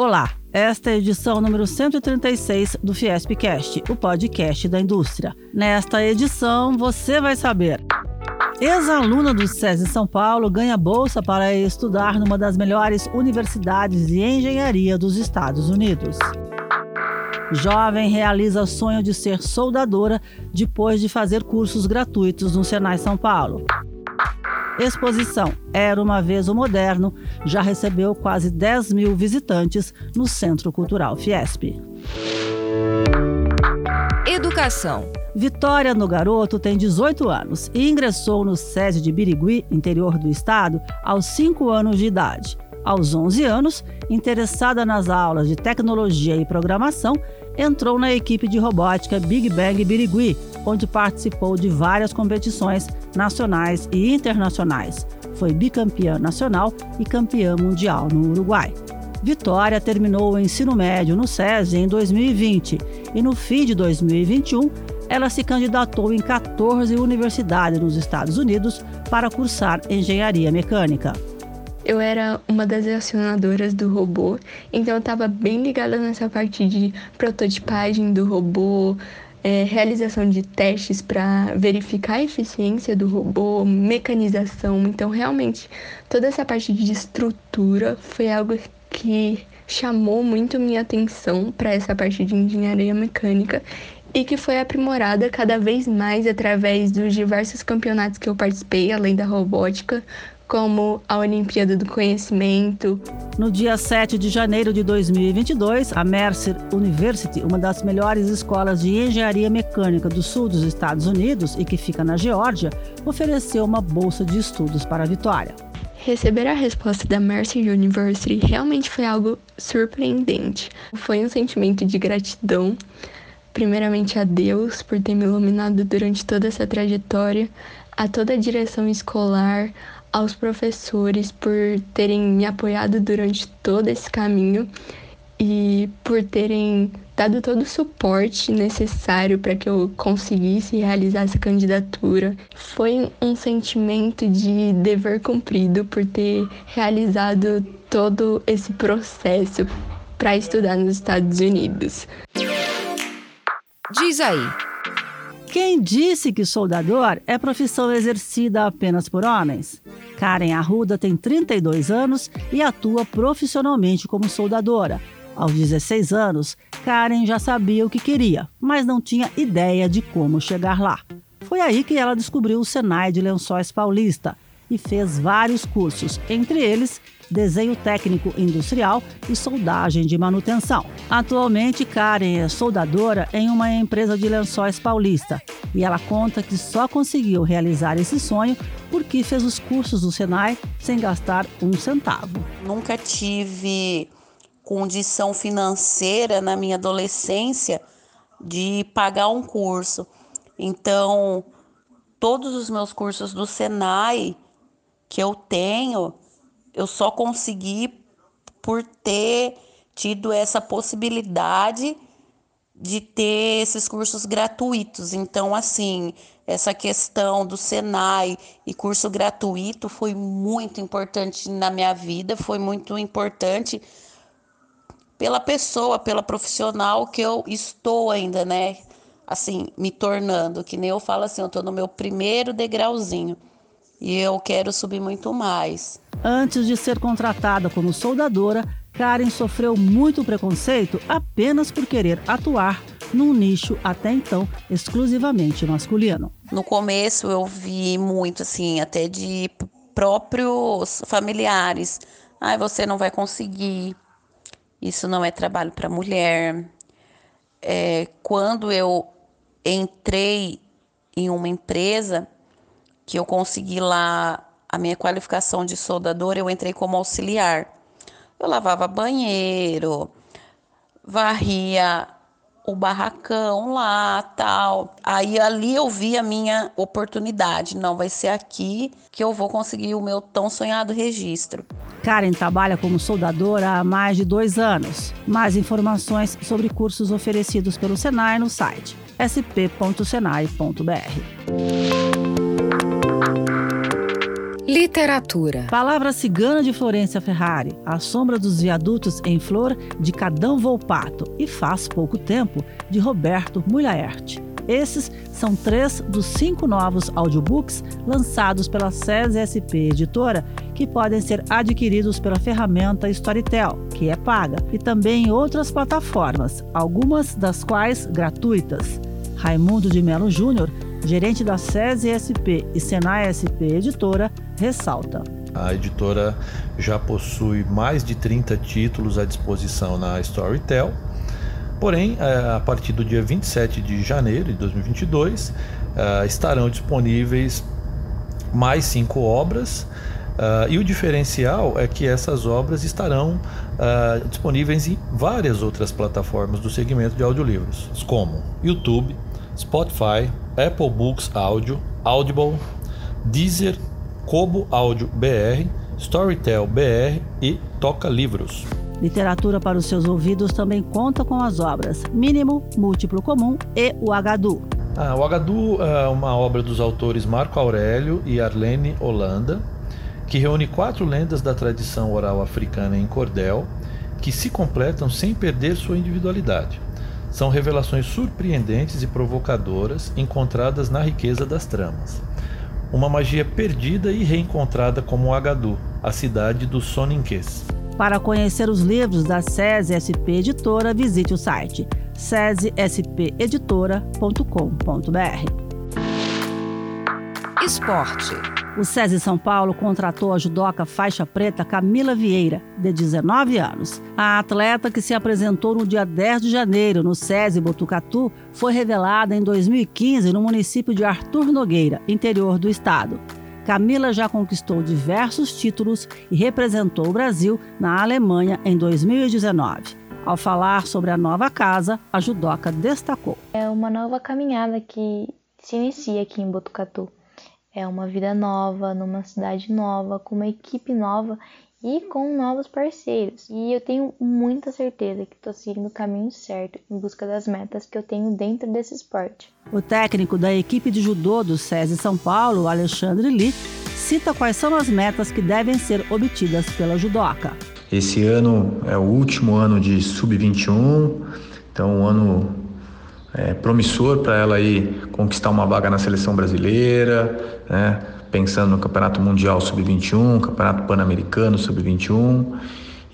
Olá, esta é a edição número 136 do Fiespcast, o podcast da indústria. Nesta edição, você vai saber. Ex-aluna do SESI São Paulo ganha bolsa para estudar numa das melhores universidades de engenharia dos Estados Unidos. Jovem realiza sonho de ser soldadora depois de fazer cursos gratuitos no Senai São Paulo. Exposição Era uma Vez o Moderno já recebeu quase 10 mil visitantes no Centro Cultural Fiesp. Educação. Vitória no Garoto tem 18 anos e ingressou no SESI de Birigui, interior do estado, aos 5 anos de idade. Aos 11 anos, interessada nas aulas de tecnologia e programação, entrou na equipe de robótica Big Bang Birigui, onde participou de várias competições nacionais e internacionais. Foi bicampeã nacional e campeã mundial no Uruguai. Vitória terminou o ensino médio no SESI em 2020 e no fim de 2021 ela se candidatou em 14 universidades nos Estados Unidos para cursar engenharia mecânica eu era uma das acionadoras do robô, então eu estava bem ligada nessa parte de prototipagem do robô, é, realização de testes para verificar a eficiência do robô, mecanização. Então, realmente, toda essa parte de estrutura foi algo que chamou muito minha atenção para essa parte de engenharia mecânica e que foi aprimorada cada vez mais através dos diversos campeonatos que eu participei, além da robótica, como a Olimpíada do Conhecimento. No dia 7 de janeiro de 2022, a Mercer University, uma das melhores escolas de engenharia mecânica do sul dos Estados Unidos e que fica na Geórgia, ofereceu uma bolsa de estudos para a Vitória. Receber a resposta da Mercer University realmente foi algo surpreendente. Foi um sentimento de gratidão, primeiramente a Deus por ter me iluminado durante toda essa trajetória, a toda a direção escolar, aos professores por terem me apoiado durante todo esse caminho e por terem dado todo o suporte necessário para que eu conseguisse realizar essa candidatura. Foi um sentimento de dever cumprido por ter realizado todo esse processo para estudar nos Estados Unidos. Diz aí. Quem disse que soldador é profissão exercida apenas por homens? Karen Arruda tem 32 anos e atua profissionalmente como soldadora. Aos 16 anos, Karen já sabia o que queria, mas não tinha ideia de como chegar lá. Foi aí que ela descobriu o Senai de Lençóis Paulista e fez vários cursos, entre eles desenho técnico industrial e soldagem de manutenção. Atualmente, Karen é soldadora em uma empresa de lençóis paulista e ela conta que só conseguiu realizar esse sonho porque fez os cursos do Senai sem gastar um centavo. Nunca tive condição financeira na minha adolescência de pagar um curso. Então, todos os meus cursos do Senai que eu tenho, eu só consegui por ter tido essa possibilidade de ter esses cursos gratuitos. Então, assim, essa questão do Senai e curso gratuito foi muito importante na minha vida, foi muito importante pela pessoa, pela profissional que eu estou ainda, né? Assim, me tornando, que nem eu falo assim, eu estou no meu primeiro degrauzinho e eu quero subir muito mais. Antes de ser contratada como soldadora, Karen sofreu muito preconceito apenas por querer atuar num nicho até então exclusivamente masculino. No começo eu vi muito assim, até de próprios familiares. Ai, ah, você não vai conseguir. Isso não é trabalho para mulher. É, quando eu entrei em uma empresa que eu consegui lá a minha qualificação de soldadora, eu entrei como auxiliar. Eu lavava banheiro, varria o barracão lá, tal. Aí ali eu vi a minha oportunidade. Não vai ser aqui que eu vou conseguir o meu tão sonhado registro. Karen trabalha como soldadora há mais de dois anos. Mais informações sobre cursos oferecidos pelo Senai no site sp.senai.br. Literatura. Palavra cigana de Florência Ferrari, A Sombra dos Viadutos em Flor, de Cadão Volpato, e Faz Pouco Tempo, de Roberto Mulhaert. Esses são três dos cinco novos audiobooks lançados pela SESI SP Editora, que podem ser adquiridos pela ferramenta Storytel, que é paga, e também em outras plataformas, algumas das quais gratuitas. Raimundo de Melo Júnior, gerente da SESI SP e Senai SP Editora, ressalta. A editora já possui mais de 30 títulos à disposição na Storytel Porém, é, a partir do dia 27 de janeiro de 2022, é, estarão disponíveis mais cinco obras. Uh, e o diferencial é que essas obras estarão disponíveis em várias outras plataformas do segmento de audiolivros, como YouTube, Spotify, Apple Books Audio, Audible, Deezer, Kobo Audio BR, Storytel BR e Toca Livros. Literatura para os seus ouvidos também conta com as obras Mínimo, Múltiplo Comum e O Agadu. Ah, o Agadu é uma obra dos autores Marco Aurélio e Arlene Holanda, que reúne quatro lendas da tradição oral africana em cordel, que se completam sem perder sua individualidade. São revelações surpreendentes e provocadoras encontradas na riqueza das tramas. Uma magia perdida e reencontrada como o Agadu, a cidade dos Soninquês. Para conhecer os livros da SESI SP Editora, visite o site sesespeditora.com.br. Esporte. O SESI São Paulo contratou a judoca faixa preta Camila Vieira, de 19 anos. A atleta que se apresentou no dia 10 de janeiro no SESI Botucatu foi revelada em 2015 no município de Arthur Nogueira, interior do estado. Camila já conquistou diversos títulos e representou o Brasil na Alemanha em 2019. Ao falar sobre a nova casa, a judoca destacou: É uma nova caminhada que se inicia aqui em Botucatu. É uma vida nova, numa cidade nova, com uma equipe nova e com novos parceiros. E eu tenho muita certeza que estou seguindo o caminho certo em busca das metas que eu tenho dentro desse esporte. O técnico da equipe de judô do SESI São Paulo, Alexandre Lee, cita quais são as metas que devem ser obtidas pela judoca. Esse ano é o último ano de sub-21, então um ano é, promissor para ela aí conquistar uma vaga na seleção brasileira, né? pensando no Campeonato Mundial Sub-21, Campeonato Pan-Americano Sub-21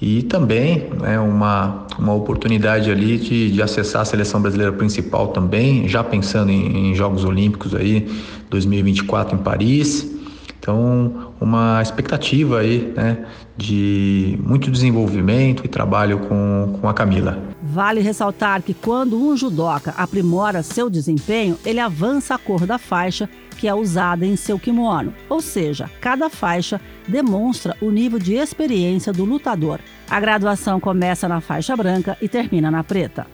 e também né, uma, uma oportunidade ali de, de acessar a seleção brasileira principal também, já pensando em, em Jogos Olímpicos aí 2024 em Paris. Então, uma expectativa aí, né, de muito desenvolvimento e trabalho com, com a Camila. Vale ressaltar que quando um judoca aprimora seu desempenho, ele avança a cor da faixa que é usada em seu kimono, ou seja, cada faixa demonstra o nível de experiência do lutador. A graduação começa na faixa branca e termina na preta.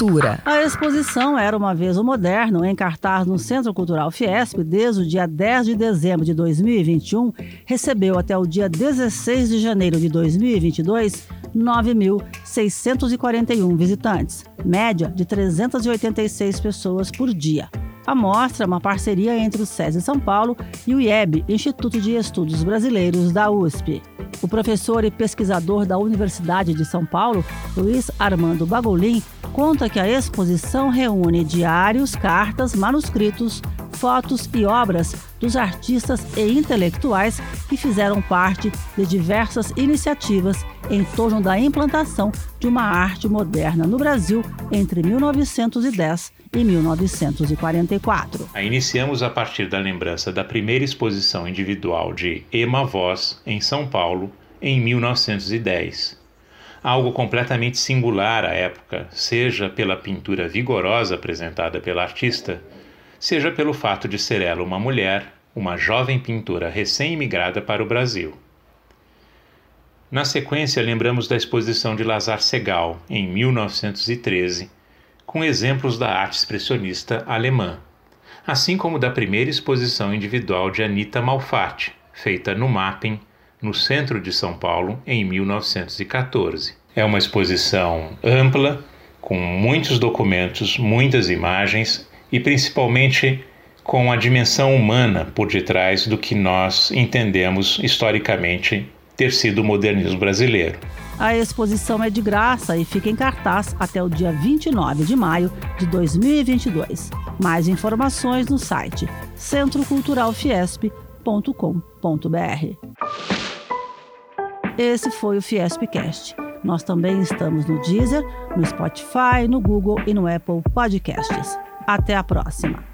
Cultura. A exposição Era uma Vez o Moderno, em cartaz no Centro Cultural Fiesp, desde o dia 10 de dezembro de 2021, recebeu até o dia 16 de janeiro de 2022 9.641 visitantes, média de 386 pessoas por dia. A mostra é uma parceria entre o SESI São Paulo e o IEB, Instituto de Estudos Brasileiros da USP. O professor e pesquisador da Universidade de São Paulo, Luiz Armando Bagolin, conta que a exposição reúne diários, cartas, manuscritos, fotos e obras dos artistas e intelectuais que fizeram parte de diversas iniciativas em torno da implantação de uma arte moderna no Brasil entre 1910 e 1944. A iniciamos a partir da lembrança da primeira exposição individual de Emma Voss em São Paulo em 1910. Algo completamente singular à época, seja pela pintura vigorosa apresentada pela artista, seja pelo fato de ser ela uma mulher, uma jovem pintora recém-imigrada para o Brasil. Na sequência, lembramos da exposição de Lazar Segal, em 1913, com exemplos da arte expressionista alemã, assim como da primeira exposição individual de Anita Malfatti, feita no Mapping, no centro de São Paulo, em 1914. É uma exposição ampla, com muitos documentos, muitas imagens e principalmente com a dimensão humana por detrás do que nós entendemos historicamente ter sido o modernismo brasileiro. A exposição é de graça e fica em cartaz até o dia 29 de maio de 2022. Mais informações no site centroculturalfiesp.com.br. Esse foi o Fiespcast. Nós também estamos no Deezer, no Spotify, no Google e no Apple Podcasts. Até a próxima!